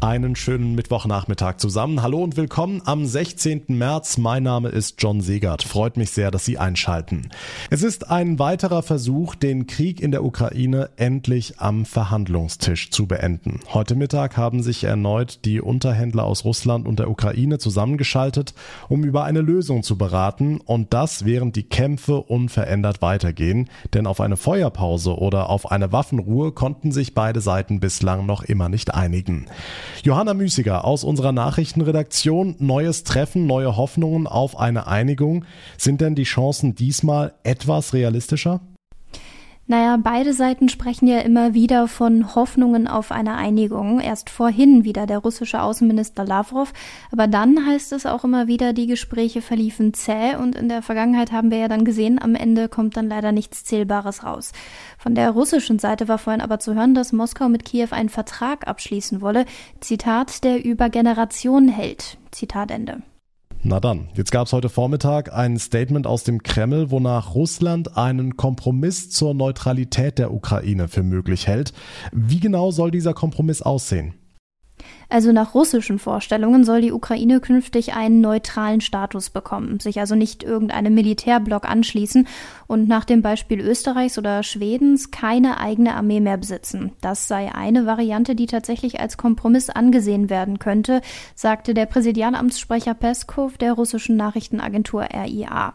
Einen schönen Mittwochnachmittag zusammen. Hallo und willkommen am 16. März. Mein Name ist John Segert. Freut mich sehr, dass Sie einschalten. Es ist ein weiterer Versuch, den Krieg in der Ukraine endlich am Verhandlungstisch zu beenden. Heute Mittag haben sich erneut die Unterhändler aus Russland und der Ukraine zusammengeschaltet, um über eine Lösung zu beraten und das während die Kämpfe unverändert weitergehen. Denn auf eine Feuerpause oder auf eine Waffenruhe konnten sich beide Seiten bislang noch immer nicht einigen. Johanna Müßiger aus unserer Nachrichtenredaktion. Neues Treffen, neue Hoffnungen auf eine Einigung. Sind denn die Chancen diesmal etwas realistischer? Naja, beide Seiten sprechen ja immer wieder von Hoffnungen auf eine Einigung. Erst vorhin wieder der russische Außenminister Lavrov, aber dann heißt es auch immer wieder, die Gespräche verliefen zäh und in der Vergangenheit haben wir ja dann gesehen, am Ende kommt dann leider nichts Zählbares raus. Von der russischen Seite war vorhin aber zu hören, dass Moskau mit Kiew einen Vertrag abschließen wolle. Zitat, der über Generationen hält. Zitat Ende. Na dann, jetzt gab es heute Vormittag ein Statement aus dem Kreml, wonach Russland einen Kompromiss zur Neutralität der Ukraine für möglich hält. Wie genau soll dieser Kompromiss aussehen? Also nach russischen Vorstellungen soll die Ukraine künftig einen neutralen Status bekommen, sich also nicht irgendeinem Militärblock anschließen und nach dem Beispiel Österreichs oder Schwedens keine eigene Armee mehr besitzen. Das sei eine Variante, die tatsächlich als Kompromiss angesehen werden könnte, sagte der Präsidialamtssprecher Peskov der russischen Nachrichtenagentur RIA.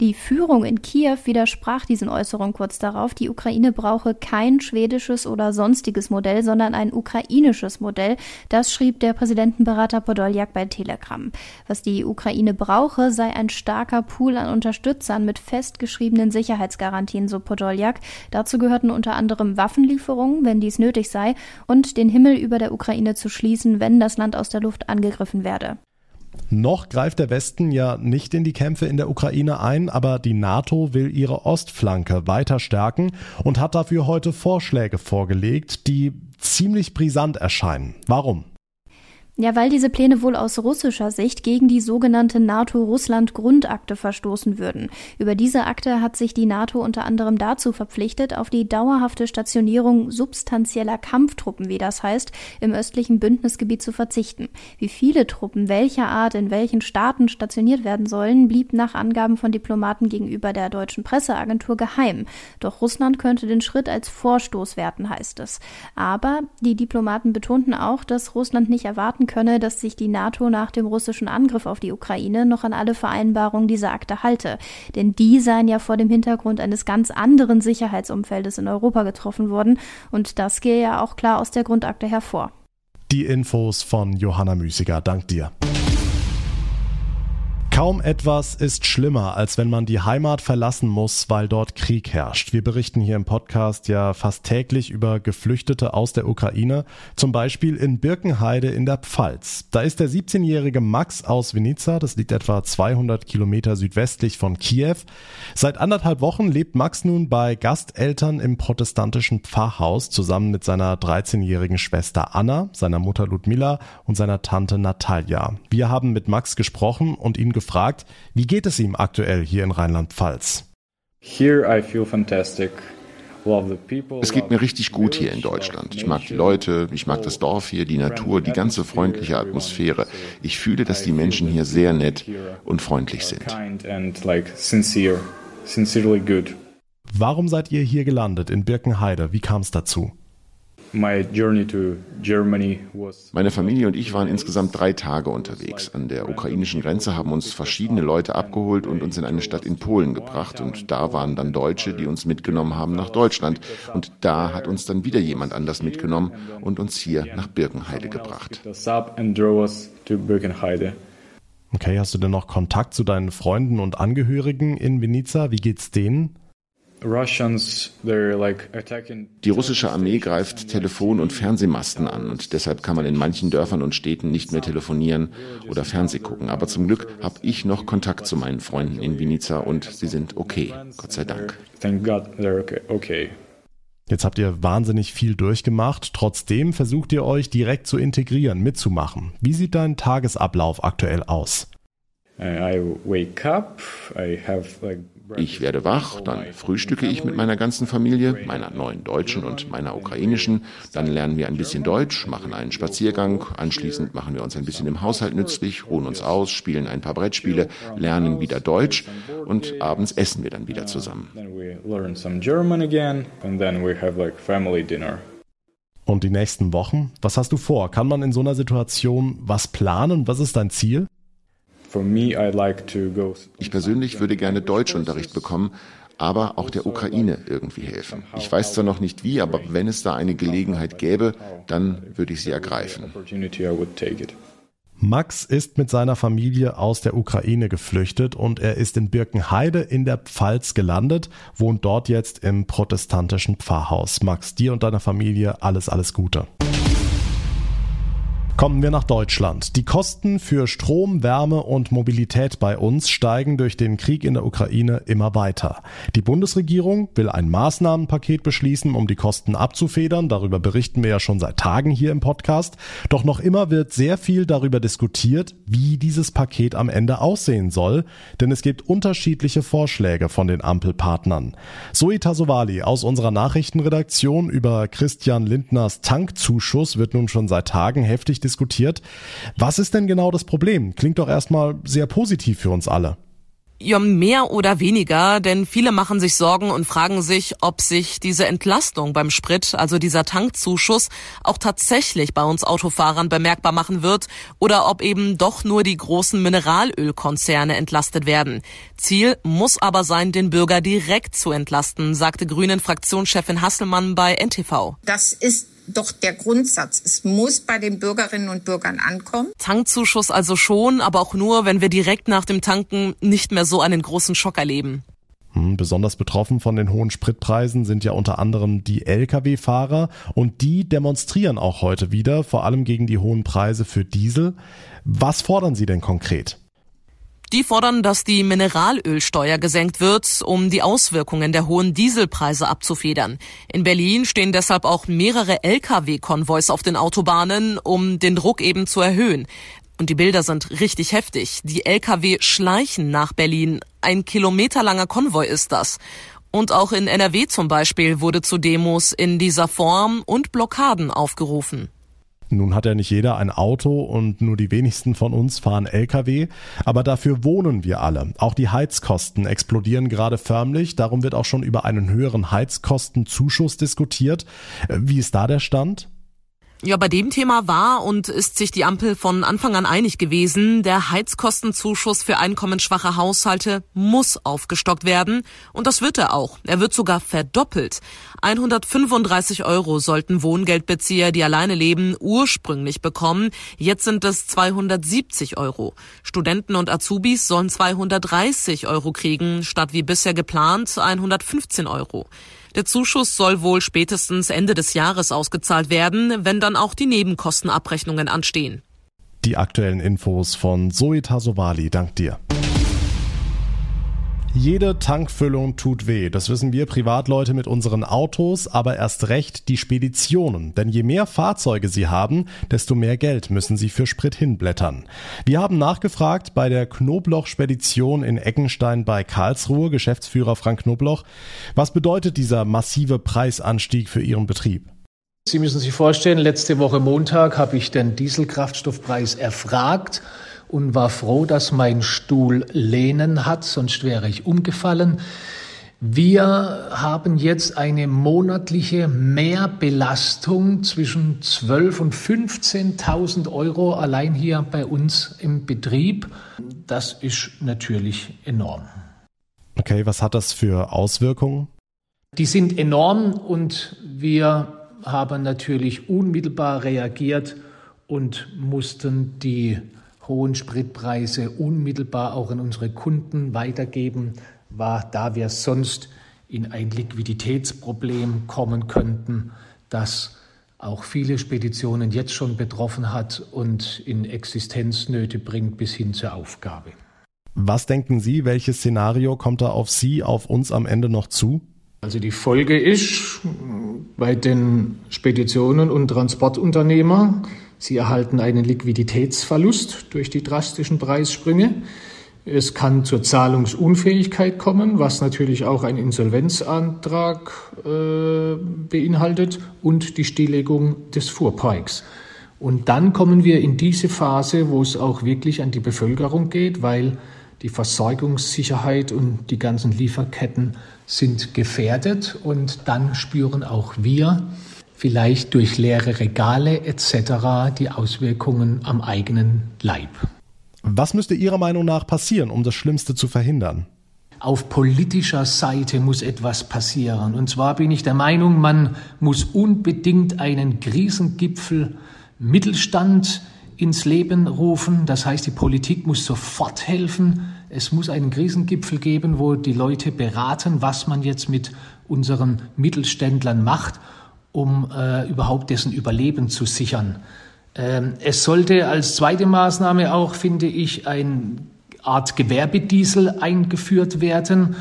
Die Führung in Kiew widersprach diesen Äußerungen kurz darauf. Die Ukraine brauche kein schwedisches oder sonstiges Modell, sondern ein ukrainisches Modell, das das schrieb der Präsidentenberater Podoljak bei Telegram. Was die Ukraine brauche, sei ein starker Pool an Unterstützern mit festgeschriebenen Sicherheitsgarantien, so Podoljak. Dazu gehörten unter anderem Waffenlieferungen, wenn dies nötig sei, und den Himmel über der Ukraine zu schließen, wenn das Land aus der Luft angegriffen werde. Noch greift der Westen ja nicht in die Kämpfe in der Ukraine ein, aber die NATO will ihre Ostflanke weiter stärken und hat dafür heute Vorschläge vorgelegt, die ziemlich brisant erscheinen. Warum? Ja, weil diese Pläne wohl aus russischer Sicht gegen die sogenannte NATO-Russland-Grundakte verstoßen würden. Über diese Akte hat sich die NATO unter anderem dazu verpflichtet, auf die dauerhafte Stationierung substanzieller Kampftruppen, wie das heißt, im östlichen Bündnisgebiet zu verzichten. Wie viele Truppen welcher Art in welchen Staaten stationiert werden sollen, blieb nach Angaben von Diplomaten gegenüber der deutschen Presseagentur geheim. Doch Russland könnte den Schritt als Vorstoß werten, heißt es. Aber die Diplomaten betonten auch, dass Russland nicht erwarten erwarten könne, dass sich die NATO nach dem russischen Angriff auf die Ukraine noch an alle Vereinbarungen dieser Akte halte. Denn die seien ja vor dem Hintergrund eines ganz anderen Sicherheitsumfeldes in Europa getroffen worden und das gehe ja auch klar aus der Grundakte hervor. Die Infos von Johanna Müßiger. Dank dir. Kaum etwas ist schlimmer, als wenn man die Heimat verlassen muss, weil dort Krieg herrscht. Wir berichten hier im Podcast ja fast täglich über Geflüchtete aus der Ukraine, zum Beispiel in Birkenheide in der Pfalz. Da ist der 17-jährige Max aus Vinica, das liegt etwa 200 Kilometer südwestlich von Kiew. Seit anderthalb Wochen lebt Max nun bei Gasteltern im protestantischen Pfarrhaus zusammen mit seiner 13-jährigen Schwester Anna, seiner Mutter Ludmila und seiner Tante Natalia. Wir haben mit Max gesprochen und ihn gefragt, wie geht es ihm aktuell hier in Rheinland-Pfalz? Es geht mir richtig gut hier in Deutschland. Ich mag die Leute, ich mag das Dorf hier, die Natur, die ganze freundliche Atmosphäre. Ich fühle, dass die Menschen hier sehr nett und freundlich sind. Warum seid ihr hier gelandet in Birkenheide? Wie kam es dazu? Meine Familie und ich waren insgesamt drei Tage unterwegs. An der ukrainischen Grenze haben uns verschiedene Leute abgeholt und uns in eine Stadt in Polen gebracht. Und da waren dann Deutsche, die uns mitgenommen haben nach Deutschland. Und da hat uns dann wieder jemand anders mitgenommen und uns hier nach Birkenheide gebracht. Okay, hast du denn noch Kontakt zu deinen Freunden und Angehörigen in Vinica? Wie geht's denen? Die russische Armee greift Telefon- und Fernsehmasten an und deshalb kann man in manchen Dörfern und Städten nicht mehr telefonieren oder Fernseh gucken. Aber zum Glück habe ich noch Kontakt zu meinen Freunden in Vinica und sie sind okay, Gott sei Dank. Jetzt habt ihr wahnsinnig viel durchgemacht. Trotzdem versucht ihr euch direkt zu integrieren, mitzumachen. Wie sieht dein Tagesablauf aktuell aus? I wake up, I have like ich werde wach, dann frühstücke ich mit meiner ganzen Familie, meiner neuen deutschen und meiner ukrainischen. Dann lernen wir ein bisschen Deutsch, machen einen Spaziergang. Anschließend machen wir uns ein bisschen im Haushalt nützlich, ruhen uns aus, spielen ein paar Brettspiele, lernen wieder Deutsch und abends essen wir dann wieder zusammen. Und die nächsten Wochen? Was hast du vor? Kann man in so einer Situation was planen? Was ist dein Ziel? Ich persönlich würde gerne Deutschunterricht bekommen, aber auch der Ukraine irgendwie helfen. Ich weiß zwar noch nicht wie, aber wenn es da eine Gelegenheit gäbe, dann würde ich sie ergreifen. Max ist mit seiner Familie aus der Ukraine geflüchtet und er ist in Birkenheide in der Pfalz gelandet, wohnt dort jetzt im protestantischen Pfarrhaus. Max, dir und deiner Familie alles, alles Gute. Kommen wir nach Deutschland. Die Kosten für Strom, Wärme und Mobilität bei uns steigen durch den Krieg in der Ukraine immer weiter. Die Bundesregierung will ein Maßnahmenpaket beschließen, um die Kosten abzufedern. Darüber berichten wir ja schon seit Tagen hier im Podcast. Doch noch immer wird sehr viel darüber diskutiert, wie dieses Paket am Ende aussehen soll, denn es gibt unterschiedliche Vorschläge von den Ampelpartnern. Zoe Tasovali aus unserer Nachrichtenredaktion über Christian Lindners Tankzuschuss wird nun schon seit Tagen heftig diskutiert. Was ist denn genau das Problem? Klingt doch erstmal sehr positiv für uns alle. Ja, mehr oder weniger, denn viele machen sich Sorgen und fragen sich, ob sich diese Entlastung beim Sprit, also dieser Tankzuschuss, auch tatsächlich bei uns Autofahrern bemerkbar machen wird oder ob eben doch nur die großen Mineralölkonzerne entlastet werden. Ziel muss aber sein, den Bürger direkt zu entlasten, sagte Grünen Fraktionschefin Hasselmann bei NTV. Das ist doch der Grundsatz. Es muss bei den Bürgerinnen und Bürgern ankommen. Tankzuschuss also schon, aber auch nur, wenn wir direkt nach dem Tanken nicht mehr so einen großen Schock erleben. Hm, besonders betroffen von den hohen Spritpreisen sind ja unter anderem die Lkw-Fahrer und die demonstrieren auch heute wieder, vor allem gegen die hohen Preise für Diesel. Was fordern sie denn konkret? Die fordern, dass die Mineralölsteuer gesenkt wird, um die Auswirkungen der hohen Dieselpreise abzufedern. In Berlin stehen deshalb auch mehrere Lkw-Konvois auf den Autobahnen, um den Druck eben zu erhöhen. Und die Bilder sind richtig heftig. Die Lkw schleichen nach Berlin. Ein kilometerlanger Konvoi ist das. Und auch in NRW zum Beispiel wurde zu Demos in dieser Form und Blockaden aufgerufen. Nun hat ja nicht jeder ein Auto und nur die wenigsten von uns fahren Lkw, aber dafür wohnen wir alle. Auch die Heizkosten explodieren gerade förmlich, darum wird auch schon über einen höheren Heizkostenzuschuss diskutiert. Wie ist da der Stand? Ja, bei dem Thema war und ist sich die Ampel von Anfang an einig gewesen. Der Heizkostenzuschuss für einkommensschwache Haushalte muss aufgestockt werden. Und das wird er auch. Er wird sogar verdoppelt. 135 Euro sollten Wohngeldbezieher, die alleine leben, ursprünglich bekommen. Jetzt sind es 270 Euro. Studenten und Azubis sollen 230 Euro kriegen, statt wie bisher geplant 115 Euro. Der Zuschuss soll wohl spätestens Ende des Jahres ausgezahlt werden, wenn dann auch die Nebenkostenabrechnungen anstehen. Die aktuellen Infos von Zoe Tasovali, dank dir. Jede Tankfüllung tut weh. Das wissen wir Privatleute mit unseren Autos, aber erst recht die Speditionen. Denn je mehr Fahrzeuge sie haben, desto mehr Geld müssen sie für Sprit hinblättern. Wir haben nachgefragt bei der Knobloch-Spedition in Eckenstein bei Karlsruhe, Geschäftsführer Frank Knobloch. Was bedeutet dieser massive Preisanstieg für Ihren Betrieb? Sie müssen sich vorstellen, letzte Woche Montag habe ich den Dieselkraftstoffpreis erfragt und war froh, dass mein Stuhl Lehnen hat, sonst wäre ich umgefallen. Wir haben jetzt eine monatliche Mehrbelastung zwischen 12.000 und 15.000 Euro allein hier bei uns im Betrieb. Das ist natürlich enorm. Okay, was hat das für Auswirkungen? Die sind enorm und wir haben natürlich unmittelbar reagiert und mussten die hohen Spritpreise unmittelbar auch an unsere Kunden weitergeben, war, da wir sonst in ein Liquiditätsproblem kommen könnten, das auch viele Speditionen jetzt schon betroffen hat und in Existenznöte bringt bis hin zur Aufgabe. Was denken Sie, welches Szenario kommt da auf Sie, auf uns am Ende noch zu? Also die Folge ist bei den Speditionen und Transportunternehmern Sie erhalten einen Liquiditätsverlust durch die drastischen Preissprünge. Es kann zur Zahlungsunfähigkeit kommen, was natürlich auch ein Insolvenzantrag äh, beinhaltet und die Stilllegung des Fuhrparks. Und dann kommen wir in diese Phase, wo es auch wirklich an die Bevölkerung geht, weil die Versorgungssicherheit und die ganzen Lieferketten sind gefährdet und dann spüren auch wir vielleicht durch leere Regale etc. die Auswirkungen am eigenen Leib. Was müsste Ihrer Meinung nach passieren, um das Schlimmste zu verhindern? Auf politischer Seite muss etwas passieren. Und zwar bin ich der Meinung, man muss unbedingt einen Krisengipfel Mittelstand ins Leben rufen. Das heißt, die Politik muss sofort helfen. Es muss einen Krisengipfel geben, wo die Leute beraten, was man jetzt mit unseren Mittelständlern macht, um äh, überhaupt dessen Überleben zu sichern. Ähm, es sollte als zweite Maßnahme auch, finde ich, eine Art Gewerbediesel eingeführt werden.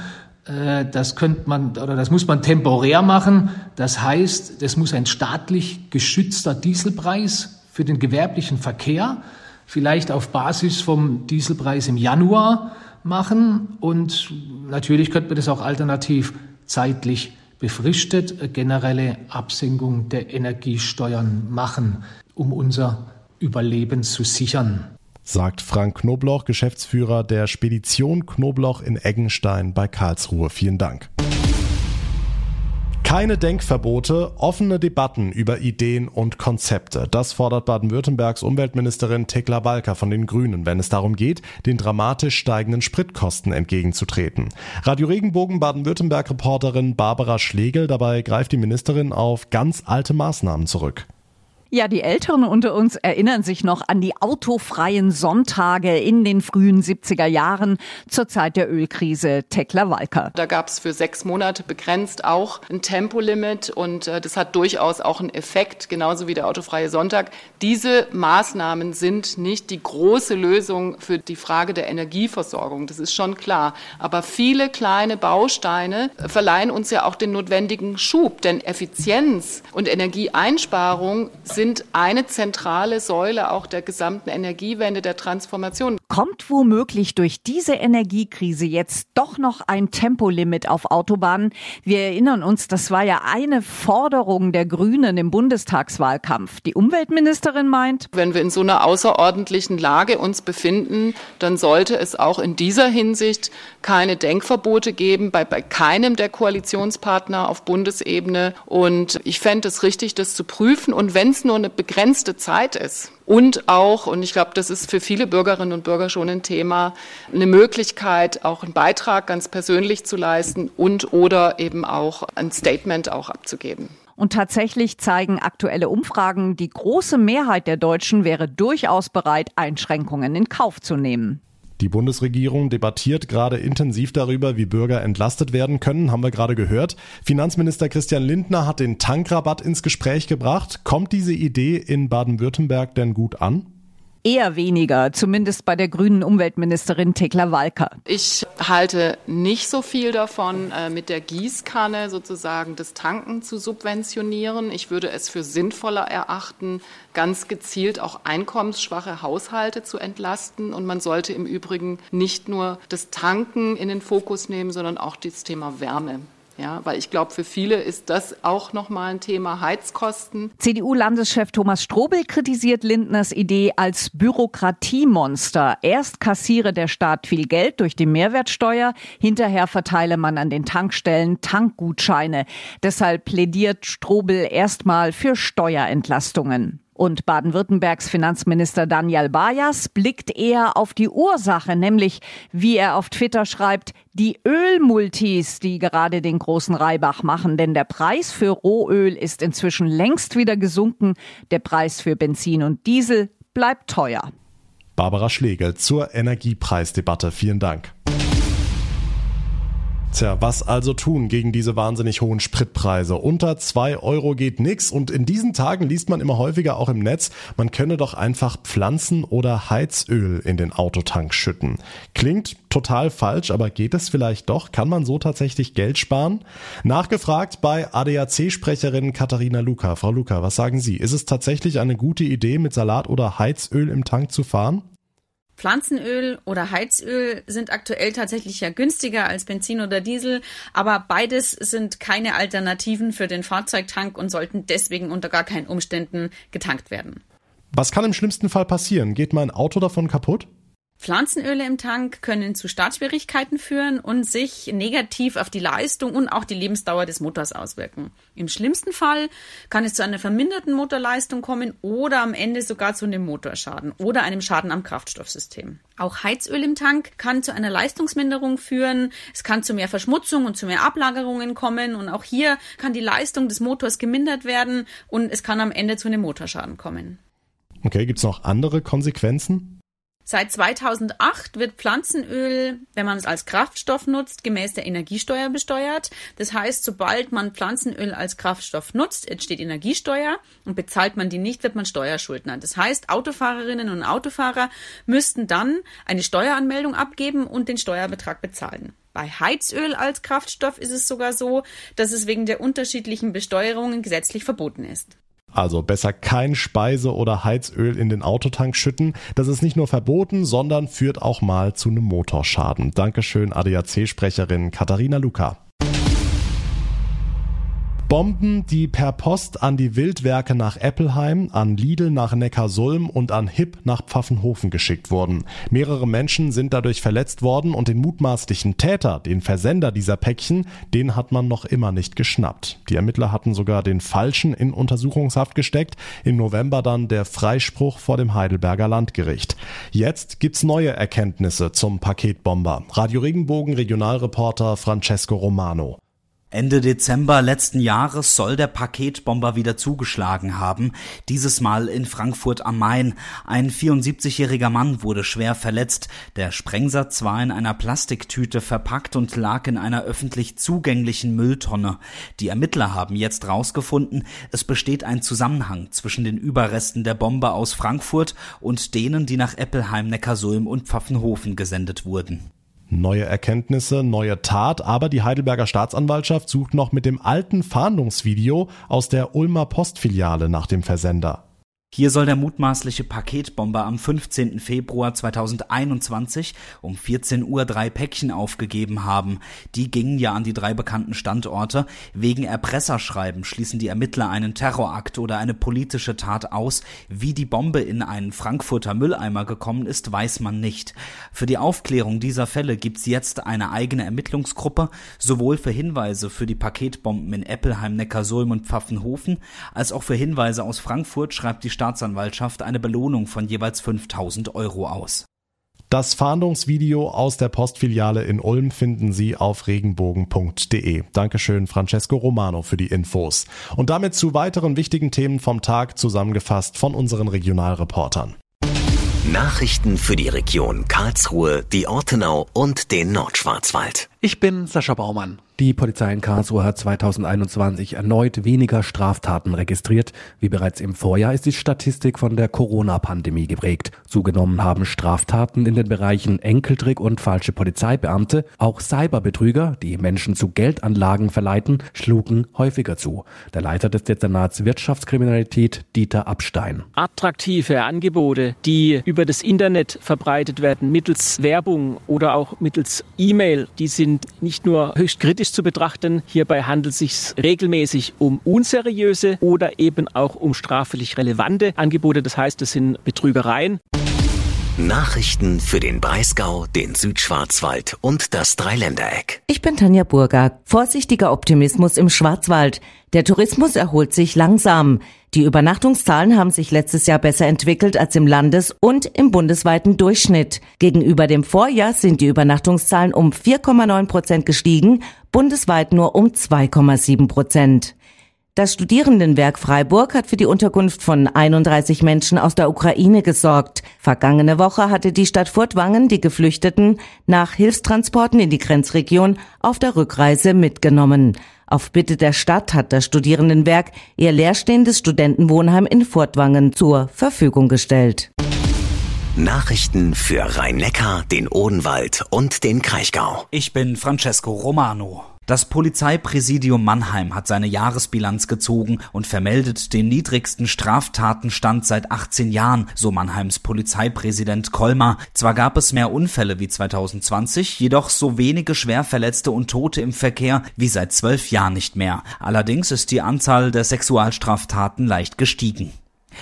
Äh, das könnte man oder das muss man temporär machen. Das heißt, es muss ein staatlich geschützter Dieselpreis für den gewerblichen Verkehr, vielleicht auf Basis vom Dieselpreis im Januar machen. Und natürlich könnte man das auch alternativ zeitlich befristet generelle Absenkung der Energiesteuern machen um unser Überleben zu sichern. Sagt Frank Knobloch, Geschäftsführer der Spedition Knobloch in Eggenstein bei Karlsruhe. Vielen Dank. Keine Denkverbote, offene Debatten über Ideen und Konzepte. Das fordert Baden-Württembergs Umweltministerin Tekla Walker von den Grünen, wenn es darum geht, den dramatisch steigenden Spritkosten entgegenzutreten. Radio Regenbogen Baden-Württemberg-Reporterin Barbara Schlegel dabei greift die Ministerin auf ganz alte Maßnahmen zurück. Ja, die Älteren unter uns erinnern sich noch an die autofreien Sonntage in den frühen 70er Jahren zur Zeit der Ölkrise Tekla Walker. Da gab es für sechs Monate begrenzt auch ein Tempolimit und äh, das hat durchaus auch einen Effekt, genauso wie der autofreie Sonntag. Diese Maßnahmen sind nicht die große Lösung für die Frage der Energieversorgung, das ist schon klar. Aber viele kleine Bausteine verleihen uns ja auch den notwendigen Schub, denn Effizienz und Energieeinsparung sind sind eine zentrale Säule auch der gesamten Energiewende, der Transformation. Kommt womöglich durch diese Energiekrise jetzt doch noch ein Tempolimit auf Autobahnen? Wir erinnern uns, das war ja eine Forderung der Grünen im Bundestagswahlkampf. Die Umweltministerin meint, wenn wir in so einer außerordentlichen Lage uns befinden, dann sollte es auch in dieser Hinsicht keine Denkverbote geben bei, bei keinem der Koalitionspartner auf Bundesebene. Und ich fände es richtig, das zu prüfen. Und wenn es nur nur eine begrenzte Zeit ist und auch, und ich glaube, das ist für viele Bürgerinnen und Bürger schon ein Thema, eine Möglichkeit, auch einen Beitrag ganz persönlich zu leisten und oder eben auch ein Statement auch abzugeben. Und tatsächlich zeigen aktuelle Umfragen, die große Mehrheit der Deutschen wäre durchaus bereit, Einschränkungen in Kauf zu nehmen. Die Bundesregierung debattiert gerade intensiv darüber, wie Bürger entlastet werden können, haben wir gerade gehört. Finanzminister Christian Lindner hat den Tankrabatt ins Gespräch gebracht. Kommt diese Idee in Baden-Württemberg denn gut an? Eher weniger, zumindest bei der grünen Umweltministerin Tekla Walker. Ich halte nicht so viel davon, äh, mit der Gießkanne sozusagen das Tanken zu subventionieren. Ich würde es für sinnvoller erachten, ganz gezielt auch einkommensschwache Haushalte zu entlasten. Und man sollte im Übrigen nicht nur das Tanken in den Fokus nehmen, sondern auch das Thema Wärme. Ja, weil ich glaube, für viele ist das auch nochmal ein Thema Heizkosten. CDU-Landeschef Thomas Strobel kritisiert Lindners Idee als Bürokratiemonster. Erst kassiere der Staat viel Geld durch die Mehrwertsteuer, hinterher verteile man an den Tankstellen Tankgutscheine. Deshalb plädiert Strobel erstmal für Steuerentlastungen. Und Baden-Württembergs Finanzminister Daniel Bayers blickt eher auf die Ursache, nämlich, wie er auf Twitter schreibt, die Ölmultis, die gerade den großen Reibach machen. Denn der Preis für Rohöl ist inzwischen längst wieder gesunken. Der Preis für Benzin und Diesel bleibt teuer. Barbara Schlegel zur Energiepreisdebatte. Vielen Dank. Tja, was also tun gegen diese wahnsinnig hohen Spritpreise? Unter zwei Euro geht nix und in diesen Tagen liest man immer häufiger auch im Netz, man könne doch einfach Pflanzen- oder Heizöl in den Autotank schütten. Klingt total falsch, aber geht es vielleicht doch? Kann man so tatsächlich Geld sparen? Nachgefragt bei ADAC-Sprecherin Katharina Luca. Frau Luca, was sagen Sie? Ist es tatsächlich eine gute Idee, mit Salat oder Heizöl im Tank zu fahren? Pflanzenöl oder Heizöl sind aktuell tatsächlich ja günstiger als Benzin oder Diesel, aber beides sind keine Alternativen für den Fahrzeugtank und sollten deswegen unter gar keinen Umständen getankt werden. Was kann im schlimmsten Fall passieren? Geht mein Auto davon kaputt? Pflanzenöle im Tank können zu Startschwierigkeiten führen und sich negativ auf die Leistung und auch die Lebensdauer des Motors auswirken. Im schlimmsten Fall kann es zu einer verminderten Motorleistung kommen oder am Ende sogar zu einem Motorschaden oder einem Schaden am Kraftstoffsystem. Auch Heizöl im Tank kann zu einer Leistungsminderung führen. Es kann zu mehr Verschmutzung und zu mehr Ablagerungen kommen und auch hier kann die Leistung des Motors gemindert werden und es kann am Ende zu einem Motorschaden kommen. Okay, gibt's noch andere Konsequenzen? Seit 2008 wird Pflanzenöl, wenn man es als Kraftstoff nutzt, gemäß der Energiesteuer besteuert. Das heißt, sobald man Pflanzenöl als Kraftstoff nutzt, entsteht Energiesteuer und bezahlt man die nicht, wird man Steuerschuldner. Das heißt, Autofahrerinnen und Autofahrer müssten dann eine Steueranmeldung abgeben und den Steuerbetrag bezahlen. Bei Heizöl als Kraftstoff ist es sogar so, dass es wegen der unterschiedlichen Besteuerungen gesetzlich verboten ist. Also besser kein Speise- oder Heizöl in den Autotank schütten. Das ist nicht nur verboten, sondern führt auch mal zu einem Motorschaden. Dankeschön, ADAC-Sprecherin Katharina Luca. Bomben, die per Post an die Wildwerke nach Eppelheim, an Lidl nach Neckarsulm und an Hipp nach Pfaffenhofen geschickt wurden. Mehrere Menschen sind dadurch verletzt worden und den mutmaßlichen Täter, den Versender dieser Päckchen, den hat man noch immer nicht geschnappt. Die Ermittler hatten sogar den Falschen in Untersuchungshaft gesteckt. Im November dann der Freispruch vor dem Heidelberger Landgericht. Jetzt gibt's neue Erkenntnisse zum Paketbomber. Radio Regenbogen Regionalreporter Francesco Romano. Ende Dezember letzten Jahres soll der Paketbomber wieder zugeschlagen haben, dieses Mal in Frankfurt am Main. Ein 74-jähriger Mann wurde schwer verletzt. Der Sprengsatz war in einer Plastiktüte verpackt und lag in einer öffentlich zugänglichen Mülltonne. Die Ermittler haben jetzt rausgefunden, es besteht ein Zusammenhang zwischen den Überresten der Bombe aus Frankfurt und denen, die nach Eppelheim, Neckarsulm und Pfaffenhofen gesendet wurden. Neue Erkenntnisse, neue Tat, aber die Heidelberger Staatsanwaltschaft sucht noch mit dem alten Fahndungsvideo aus der Ulmer Postfiliale nach dem Versender. Hier soll der mutmaßliche Paketbomber am 15. Februar 2021 um 14 Uhr drei Päckchen aufgegeben haben. Die gingen ja an die drei bekannten Standorte. Wegen Erpresserschreiben schließen die Ermittler einen Terrorakt oder eine politische Tat aus. Wie die Bombe in einen Frankfurter Mülleimer gekommen ist, weiß man nicht. Für die Aufklärung dieser Fälle gibt's jetzt eine eigene Ermittlungsgruppe, sowohl für Hinweise für die Paketbomben in Eppelheim, Neckarsulm und Pfaffenhofen, als auch für Hinweise aus Frankfurt schreibt die Staatsanwaltschaft eine Belohnung von jeweils 5000 Euro aus. Das Fahndungsvideo aus der Postfiliale in Ulm finden Sie auf regenbogen.de. Dankeschön, Francesco Romano, für die Infos. Und damit zu weiteren wichtigen Themen vom Tag zusammengefasst von unseren Regionalreportern. Nachrichten für die Region Karlsruhe, die Ortenau und den Nordschwarzwald. Ich bin Sascha Baumann. Die Polizei in Karlsruhe hat 2021 erneut weniger Straftaten registriert. Wie bereits im Vorjahr ist die Statistik von der Corona-Pandemie geprägt. Zugenommen haben Straftaten in den Bereichen Enkeltrick und falsche Polizeibeamte. Auch Cyberbetrüger, die Menschen zu Geldanlagen verleiten, schlugen häufiger zu. Der Leiter des Dezernats Wirtschaftskriminalität, Dieter Abstein. Attraktive Angebote, die über das Internet verbreitet werden, mittels Werbung oder auch mittels E-Mail, die sind nicht nur höchst kritisch kritisch zu betrachten. Hierbei handelt es sich regelmäßig um unseriöse oder eben auch um strafrechtlich relevante Angebote. Das heißt, es sind Betrügereien. Nachrichten für den Breisgau, den Südschwarzwald und das Dreiländereck. Ich bin Tanja Burger. Vorsichtiger Optimismus im Schwarzwald. Der Tourismus erholt sich langsam. Die Übernachtungszahlen haben sich letztes Jahr besser entwickelt als im Landes- und im bundesweiten Durchschnitt. Gegenüber dem Vorjahr sind die Übernachtungszahlen um 4,9 Prozent gestiegen, bundesweit nur um 2,7 Prozent. Das Studierendenwerk Freiburg hat für die Unterkunft von 31 Menschen aus der Ukraine gesorgt. Vergangene Woche hatte die Stadt Furtwangen die Geflüchteten nach Hilfstransporten in die Grenzregion auf der Rückreise mitgenommen. Auf Bitte der Stadt hat das Studierendenwerk ihr leerstehendes Studentenwohnheim in Furtwangen zur Verfügung gestellt. Nachrichten für Rhein-Neckar, den Odenwald und den Kraichgau. Ich bin Francesco Romano. Das Polizeipräsidium Mannheim hat seine Jahresbilanz gezogen und vermeldet den niedrigsten Straftatenstand seit 18 Jahren, so Mannheims Polizeipräsident Kolmar. Zwar gab es mehr Unfälle wie 2020, jedoch so wenige Schwerverletzte und Tote im Verkehr wie seit zwölf Jahren nicht mehr. Allerdings ist die Anzahl der Sexualstraftaten leicht gestiegen.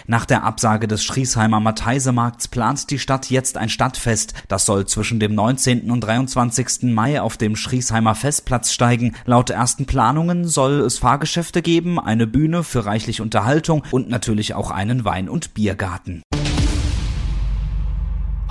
Nach der Absage des Schriesheimer Matheisemarkts plant die Stadt jetzt ein Stadtfest. Das soll zwischen dem 19. und 23. Mai auf dem Schriesheimer Festplatz steigen. Laut ersten Planungen soll es Fahrgeschäfte geben, eine Bühne für reichlich Unterhaltung und natürlich auch einen Wein- und Biergarten.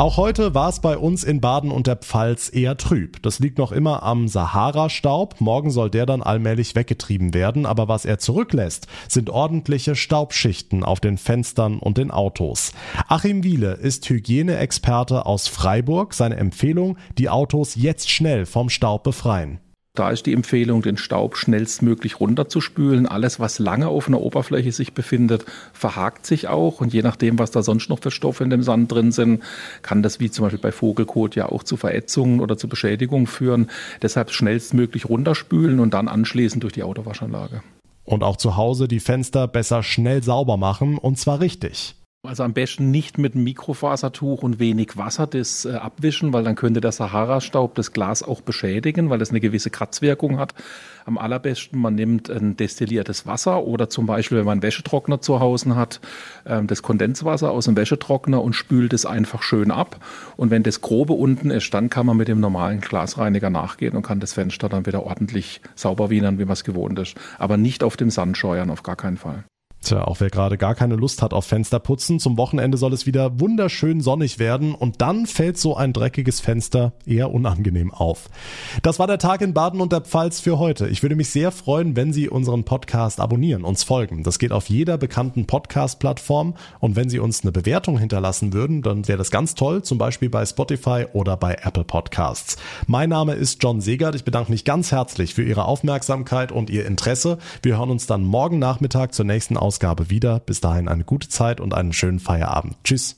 Auch heute war es bei uns in Baden und der Pfalz eher trüb. Das liegt noch immer am Sahara-Staub. Morgen soll der dann allmählich weggetrieben werden. Aber was er zurücklässt, sind ordentliche Staubschichten auf den Fenstern und den Autos. Achim Wiele ist Hygieneexperte aus Freiburg. Seine Empfehlung, die Autos jetzt schnell vom Staub befreien. Da ist die Empfehlung, den Staub schnellstmöglich runterzuspülen. Alles, was lange auf einer Oberfläche sich befindet, verhakt sich auch. Und je nachdem, was da sonst noch für Stoffe in dem Sand drin sind, kann das wie zum Beispiel bei Vogelkot ja auch zu Verätzungen oder zu Beschädigungen führen. Deshalb schnellstmöglich runterspülen und dann anschließend durch die Autowaschanlage. Und auch zu Hause die Fenster besser schnell sauber machen und zwar richtig. Also am besten nicht mit einem Mikrofasertuch und wenig Wasser das äh, abwischen, weil dann könnte der Sahara-Staub das Glas auch beschädigen, weil es eine gewisse Kratzwirkung hat. Am allerbesten, man nimmt ein destilliertes Wasser oder zum Beispiel, wenn man einen Wäschetrockner zu Hause hat, äh, das Kondenswasser aus dem Wäschetrockner und spült es einfach schön ab. Und wenn das Grobe unten ist, dann kann man mit dem normalen Glasreiniger nachgehen und kann das Fenster dann wieder ordentlich sauber wienern, wie man es gewohnt ist. Aber nicht auf dem Sand scheuern, auf gar keinen Fall. Tja, auch wer gerade gar keine Lust hat auf Fensterputzen, zum Wochenende soll es wieder wunderschön sonnig werden und dann fällt so ein dreckiges Fenster eher unangenehm auf. Das war der Tag in Baden und der Pfalz für heute. Ich würde mich sehr freuen, wenn Sie unseren Podcast abonnieren, uns folgen. Das geht auf jeder bekannten Podcast-Plattform und wenn Sie uns eine Bewertung hinterlassen würden, dann wäre das ganz toll, zum Beispiel bei Spotify oder bei Apple Podcasts. Mein Name ist John Segert. Ich bedanke mich ganz herzlich für Ihre Aufmerksamkeit und Ihr Interesse. Wir hören uns dann morgen Nachmittag zur nächsten Ausgabe Ausgabe wieder. Bis dahin eine gute Zeit und einen schönen Feierabend. Tschüss.